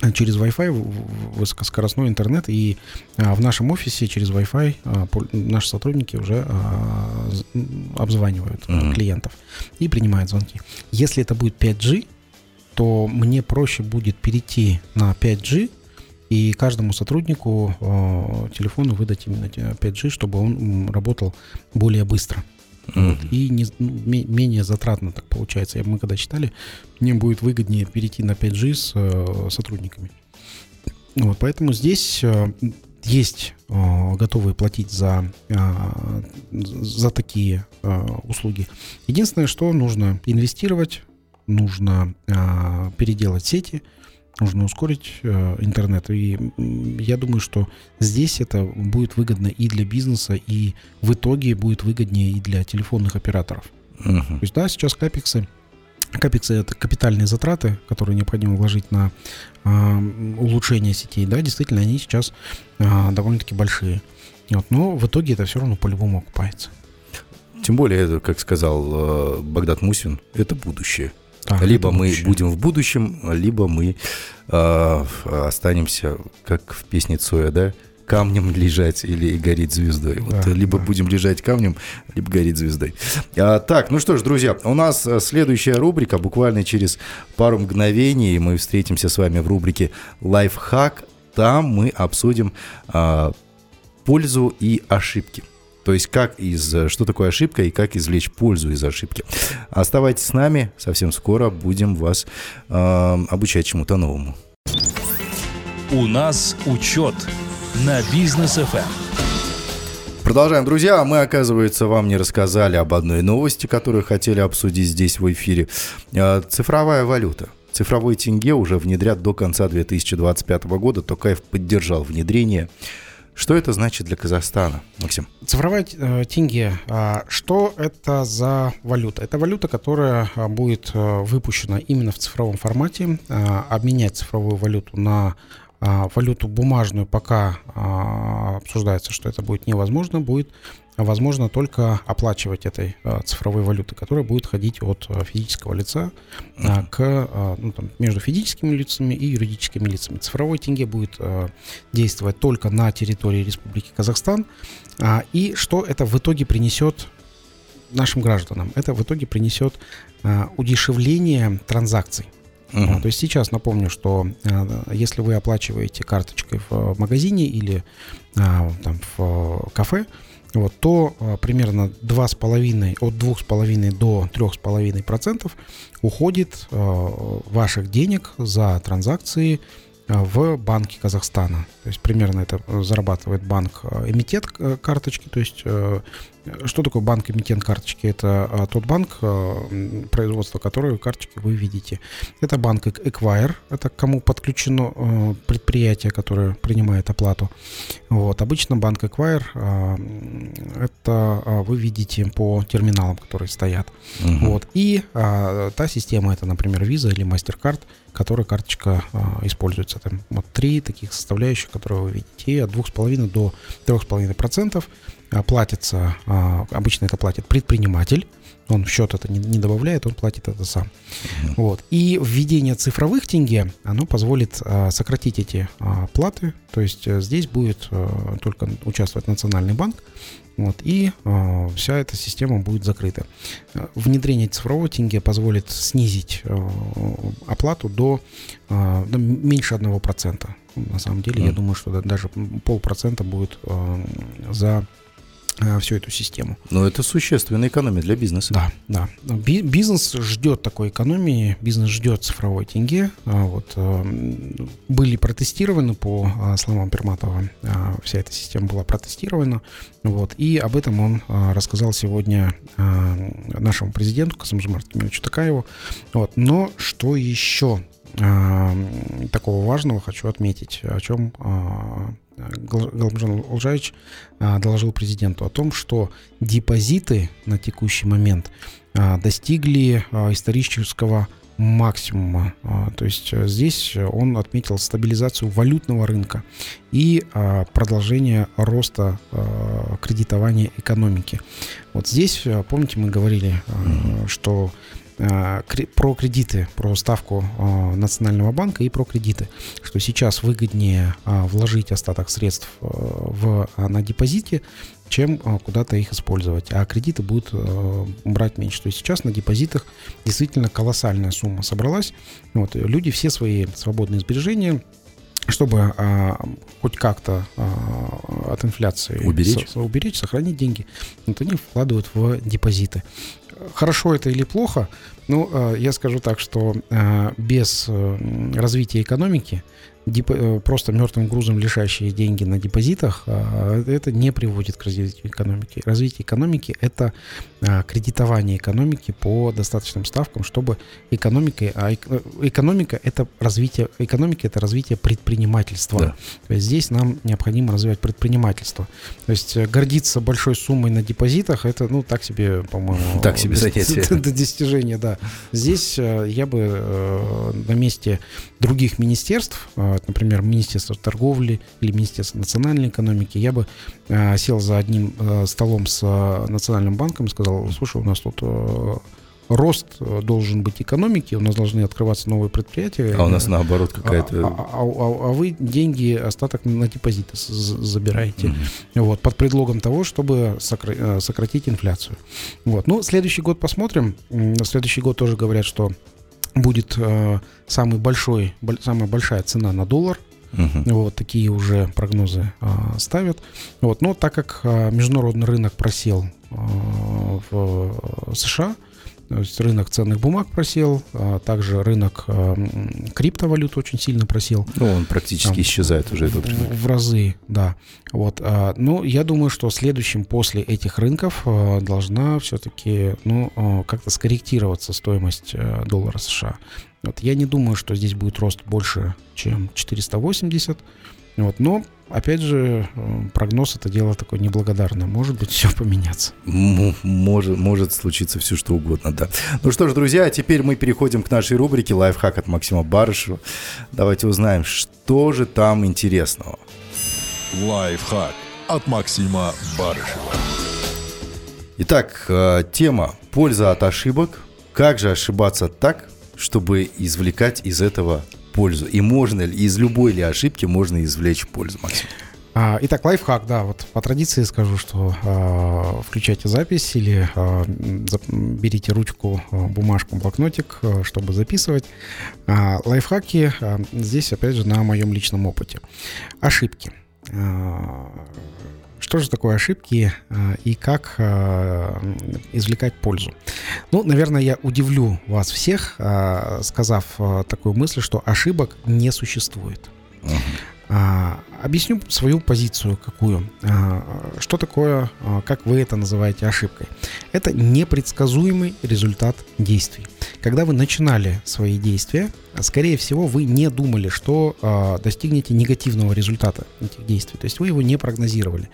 э, через Wi-Fi высокоскоростной интернет, и а, в нашем офисе через Wi-Fi а, наши сотрудники уже а, обзванивают а, Мгм. клиентов и принимают звонки. Если это будет 5G, то мне проще будет перейти на 5G и каждому сотруднику э, телефону выдать именно те 5G, чтобы он работал более быстро. Мгм. И не, ну, ме- менее затратно так получается. Мы когда читали, мне будет выгоднее перейти на 5G с э, сотрудниками. Вот, поэтому здесь э, есть э, готовые платить за, э, за такие э, услуги. Единственное, что нужно инвестировать, нужно э, переделать сети, нужно ускорить э, интернет. И я думаю, что здесь это будет выгодно и для бизнеса, и в итоге будет выгоднее и для телефонных операторов. Мгм. То есть, да, сейчас капексы, капексы это капитальные затраты, которые необходимо вложить на а, улучшение сетей, да, действительно, они сейчас а, довольно-таки большие. Вот, но в итоге это все равно по-любому окупается. Тем более, это, как сказал э, Богдан Мусин, это будущее. Да, либо мы будущее. будем в будущем, либо мы э, останемся, как в песне Цоя, да, камнем лежать или гореть звездой. Вот, Да, либо да. будем лежать камнем, либо гореть звездой. А, так, ну что ж, друзья, у нас э, следующая рубрика. Буквально через пару мгновений мы встретимся с вами в рубрике «Лайфхак». Там мы обсудим а, пользу и ошибки. То есть как из, э, что такое ошибка и как извлечь пользу из ошибки. Оставайтесь с нами, совсем скоро будем вас э, обучать чему-то новому. У нас учет на бизнес Эм. ФМ. Продолжаем, друзья. Мы, оказывается, вам не рассказали об одной новости, которую хотели обсудить здесь в эфире. Э, Цифровая валюта. Цифровой тенге уже внедрят до конца 2025 года. Токаев поддержал внедрение. Что это значит для Казахстана, Максим? Цифровая э, тенге. А, что это за валюта? Это валюта, которая а, будет э, выпущена именно в цифровом формате. А, обменять цифровую валюту на валюту бумажную пока обсуждается, что это будет невозможно. Будет возможно только оплачивать этой а, цифровой валютой, которая будет ходить от а, физического лица а, к, ну, там, между физическими лицами и юридическими лицами. Цифровой тенге будет действовать только на территории Республики Казахстан. А, и что это в итоге принесет нашим гражданам? Это в итоге принесет удешевление транзакций. Uh-huh. То есть сейчас напомню, что если вы оплачиваете карточкой в магазине или там, в кафе, вот, то а, примерно 2,5, от 2,5 до 3,5% уходит а, ваших денег за транзакции а, в банке Казахстана. То есть примерно это зарабатывает банк эмитент карточки, то есть что такое банк эмитент карточки? Это а, тот банк, а, производства которого карточки вы видите. Это банк Equire, это кому подключено а, предприятие, которое принимает оплату. Вот. Обычно банк Equire это вы видите по терминалам, которые стоят. Угу. Вот. И та система, это, например, Visa или MasterCard, которой карточка используется. Там вот три таких составляющих, которые вы видите. От 2,5 до 3,5% платится, а, обычно это платит предприниматель, он в счет это не, не добавляет, он платит это сам. Uh-huh. Вот. И введение цифровых тенге, оно позволит а, сократить эти а, платы, то есть а, здесь будет а, только участвовать Национальный банк, вот, и э, вся эта система будет закрыта. Внедрение цифрового тенге позволит снизить э, оплату до, э, до меньше 1%. На самом деле, mm. я думаю, что даже полпроцента будет э, за Э, всю эту систему. Но это существенная экономия для бизнеса. Да, да. Бизнес ждет такой экономии, бизнес ждет цифровой тенге. А вот, э, были протестированы по э, словам Перматова, вся эта система была протестирована. Вот, и об этом он рассказал сегодня нашему президенту Касымжимарту Кемелевичу Такаеву. Вот. Но что еще такого важного хочу отметить, о чем Галмжан Лжаевич а, доложил президенту о том, что депозиты на текущий момент достигли исторического максимума. То есть э, здесь он отметил стабилизацию валютного рынка и продолжение роста кредитования экономики. Вот здесь, э, помните, мы говорили, что Э, про кредиты, про ставку э, Национального банка и про кредиты, что сейчас выгоднее э, вложить остаток средств в, на депозите, чем куда-то их использовать. А кредиты будут брать меньше. То есть сейчас на депозитах действительно колоссальная сумма собралась. Вот, люди все свои свободные сбережения чтобы а, хоть как-то а, от инфляции уберечь. С, уберечь, сохранить деньги, вот они вкладывают в депозиты хорошо это или плохо, ну, э, я скажу так, что э, без э, развития экономики просто мертвым грузом лишающие деньги на депозитах, а, это не приводит к развитию экономики. Развитие экономики – это а, кредитование экономики по достаточным ставкам, чтобы экономика, а экономика – это развитие, экономика – это развитие предпринимательства. Да. То есть здесь нам необходимо развивать предпринимательство. То есть гордиться большой суммой на депозитах – это, ну, так себе, по-моему… Так себе занятие. До достижения, да. Здесь я бы на месте других министерств, например, Министерство торговли или Министерство национальной экономики, я бы э, сел за одним э, столом с э, Национальным банком и сказал, слушай, у нас тут рост должен быть экономики, у нас должны открываться новые предприятия. А у нас наоборот какая-то... А, а, а, а, а вы деньги, остаток на депозиты забираете. Угу. Вот, под предлогом того, чтобы сократить инфляцию. Вот. Ну, следующий год посмотрим. Следующий год тоже говорят, что будет э, самый большой, боль, самая большая цена на доллар. Uh-huh. Вот такие уже прогнозы э, ставят. Вот, но так как э, международный рынок просел э, в США, То есть рынок ценных бумаг просел, а также рынок э, криптовалют очень сильно просел. Ну, он практически Там, исчезает уже. Этот рынок. в разы, да. Вот. а, Ну, я думаю, что следующим после этих рынков а, должна все-таки, ну, а, как-то скорректироваться стоимость э, доллара США. Вот. Я не думаю, что здесь будет рост больше, чем 480. Вот. Но, опять же, э, прогноз это дело такое неблагодарное. Может быть, все поменяться. Может, может случиться все что угодно, да. Ну что ж, друзья, а теперь мы переходим к нашей рубрике «Лайфхак от Максима Барышева». Давайте узнаем, что же там интересного. Лайфхак от Максима Барышева. Итак, э, тема «Польза от ошибок». Как же ошибаться так, чтобы извлекать из этого пользу? И можно ли, из любой ли ошибки можно извлечь пользу, Максим? А, Итак, лайфхак, да, вот по традиции скажу, что а, включайте запись или м, берите ручку, бумажку, блокнотик, чтобы записывать. А, Лайфхаки а, здесь, опять же, на моем личном опыте. Ошибки. А, Что же такое ошибки а, и как м, извлекать пользу? Ну, наверное, я удивлю вас всех, а, сказав такую мысль, что ошибок не существует. А, объясню свою позицию какую. А, что такое, а, как вы это называете ошибкой? Это непредсказуемый результат действий. Когда вы начинали свои действия, скорее всего, вы не думали, что а, достигнете негативного результата этих действий. То есть вы его не прогнозировали.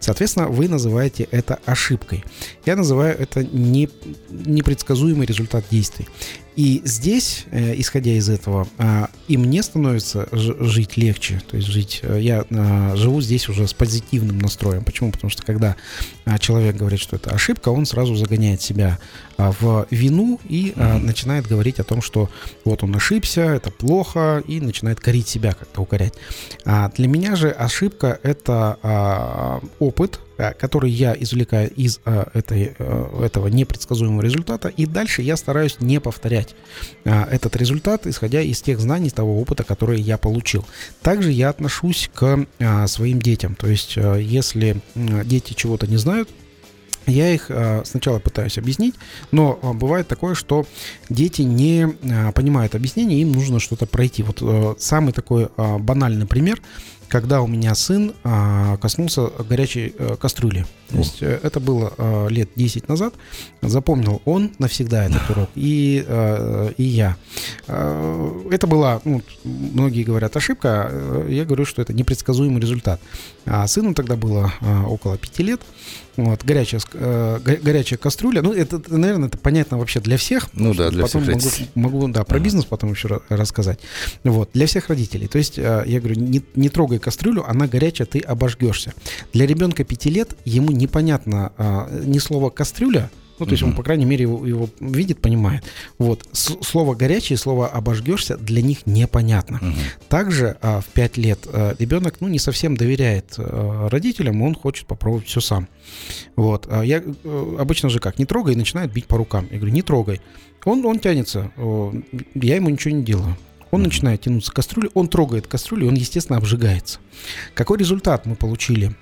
Соответственно, вы называете это ошибкой. Я называю это не, непредсказуемый результат действий. И здесь, э, исходя из этого, а, и мне становится жить легче. То есть жить, э, я а, живу здесь уже с позитивным настроем. Почему? Потому что когда а, человек говорит, что это ошибка, он сразу загоняет себя а, в вину и а, начинает говорить о том, что вот он ошибся, это плохо, и начинает корить себя, как-то укорять. А для меня же ошибка это а, опыт, который я извлекаю из а, этой, а, этого непредсказуемого результата, и дальше я стараюсь не повторять а, этот результат, исходя из тех знаний, того опыта, который я получил. Также я отношусь к а, своим детям. То есть, а, если м, дети чего-то не знают, я их а, сначала пытаюсь объяснить, но а, бывает такое, что дети не а, понимают объяснения, им нужно что-то пройти. Вот а, самый такой а, банальный пример, когда у меня сын а, коснулся горячей а, кастрюли. То есть э, это было а, лет 10 назад. Запомнил он навсегда этот урок, и, а, и я. А, Это была, ну, многие говорят, ошибка. Я говорю, что это непредсказуемый результат. А сыну тогда было а, около 5 лет. Вот, горячая, э, го- горячая кастрюля. Ну, это, наверное, это понятно вообще для всех. Ну да, для потом всех могу, родителей. могу, да, про Ага. бизнес потом еще ра- рассказать. Вот, для всех родителей. То есть, э, я говорю, не, не трогай кастрюлю, она горячая, ты обожгешься. Для ребенка 5 лет ему непонятно а, ни слова кастрюля, ну, то есть он, по крайней мере, его, его видит, понимает. Вот. С- слово горячее, слово обожгешься для них непонятно. Мгм. Также а, в 5 лет а, ребенок ну, не совсем доверяет а, родителям, он хочет попробовать все сам. Вот. А я э, обычно же как, не трогай, и начинает бить по рукам. Я говорю, не трогай. Он, он тянется, я ему ничего не делаю. Он Мгм. начинает тянуться к кастрюле, он трогает кастрюлю, он, естественно, обжигается. Какой результат мы получили?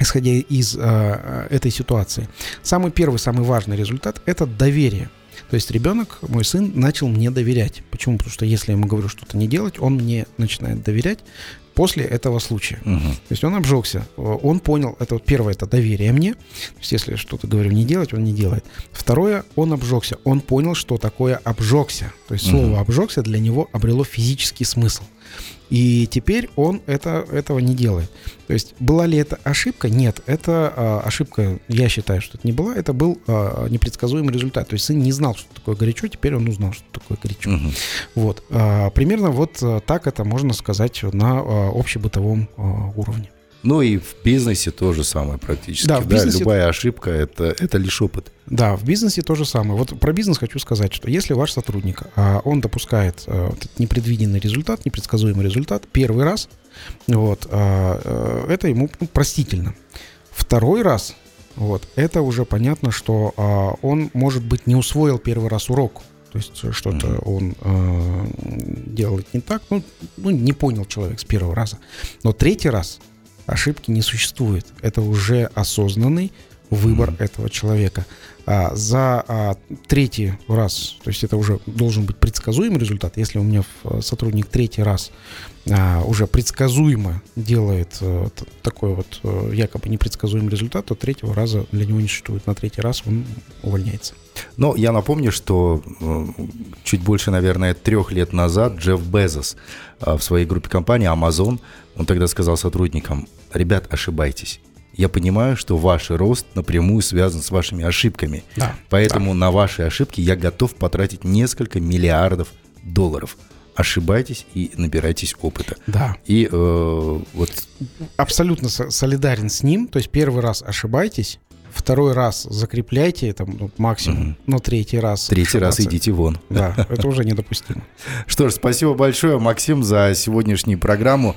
Исходя из а, этой ситуации. Самый первый, самый важный результат – это доверие. То есть ребенок, мой сын, начал мне доверять. Почему? Потому что если я ему говорю что-то не делать, он мне начинает доверять после этого случая. Мгм. То есть он обжегся, э, он понял, это вот первое, это доверие мне. То есть если я что-то говорю не делать, он не делает. Второе, он обжегся, он понял, что такое обжегся. То есть слово Мгм. обжегся для него обрело физический смысл. И теперь он это, этого не делает. То есть была ли это ошибка? Нет, это а, ошибка, я считаю, что это не была, это был а, непредсказуемый результат. То есть сын не знал, что такое горячо, теперь он узнал, что такое горячо. Мгм. Вот. а, примерно вот а, так это можно сказать на а, общебытовом а, уровне. Ну и в бизнесе то же самое практически. Да, в бизнесе- любая ошибка это, это лишь опыт. Да, в бизнесе то же самое. Вот про бизнес хочу сказать, что если ваш сотрудник, а, он допускает а, непредвиденный результат, непредсказуемый результат первый раз, вот, а, а, это ему ну, простительно. Второй раз, вот, это уже понятно, что он, может быть, не усвоил первый раз урок. То есть э, что-то Мгм. он а, делает не так, ну, ну, не понял человек с первого раза. Но третий раз ошибки не существует. Это уже осознанный выбор этого человека. А, за а, третий раз, то есть это уже должен быть предсказуемый результат. Если у меня сотрудник третий раз а, уже предсказуемо делает т- такой вот э, якобы непредсказуемый результат, то третьего раза для него не существует. На третий раз он увольняется. Но я напомню, что э, чуть больше, наверное, трех лет назад Джефф Безос в своей группе компании Amazon, он тогда сказал сотрудникам, ребят, ошибайтесь. Я понимаю, что ваш рост напрямую связан с вашими ошибками. Да, Поэтому на ваши ошибки я готов потратить несколько миллиардов долларов. Ошибайтесь и набирайтесь опыта. Да. И э, вот абсолютно со- солидарен с ним. То есть первый раз ошибайтесь, второй раз закрепляйте там ну, максимум, но третий раз третий раз ошибаться- идите вон. Да, это уже недопустимо. Что ж, спасибо большое, Максим, за сегодняшнюю программу.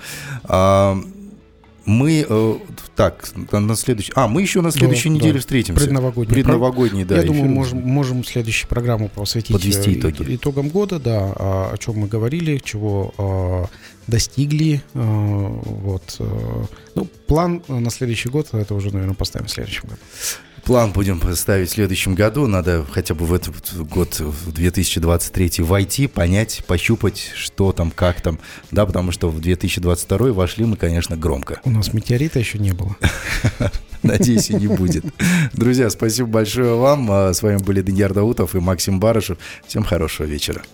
Мы э, так на- следующий. А, мы еще на следующей Да, неделе да. встретимся. Предновогодний. Предновогодний, да. Я думаю, можем, можем следующую программу посвятить Подвести э, итоги. итогам года, да, а, о чем мы говорили, чего а, достигли. а, Вот. э, Ну, план на следующий год, это уже, наверное, поставим в следующем году. План будем ставить в следующем году. Надо хотя бы в этот год, в 2023, войти, понять, пощупать, что там, как там. Да, потому что в 2022 вошли мы, конечно, громко. У нас метеорита еще не было. Надеюсь, и не будет. Друзья, спасибо большое вам. А, С вами были Даниил Даутов и Максим Барышев. Всем хорошего вечера.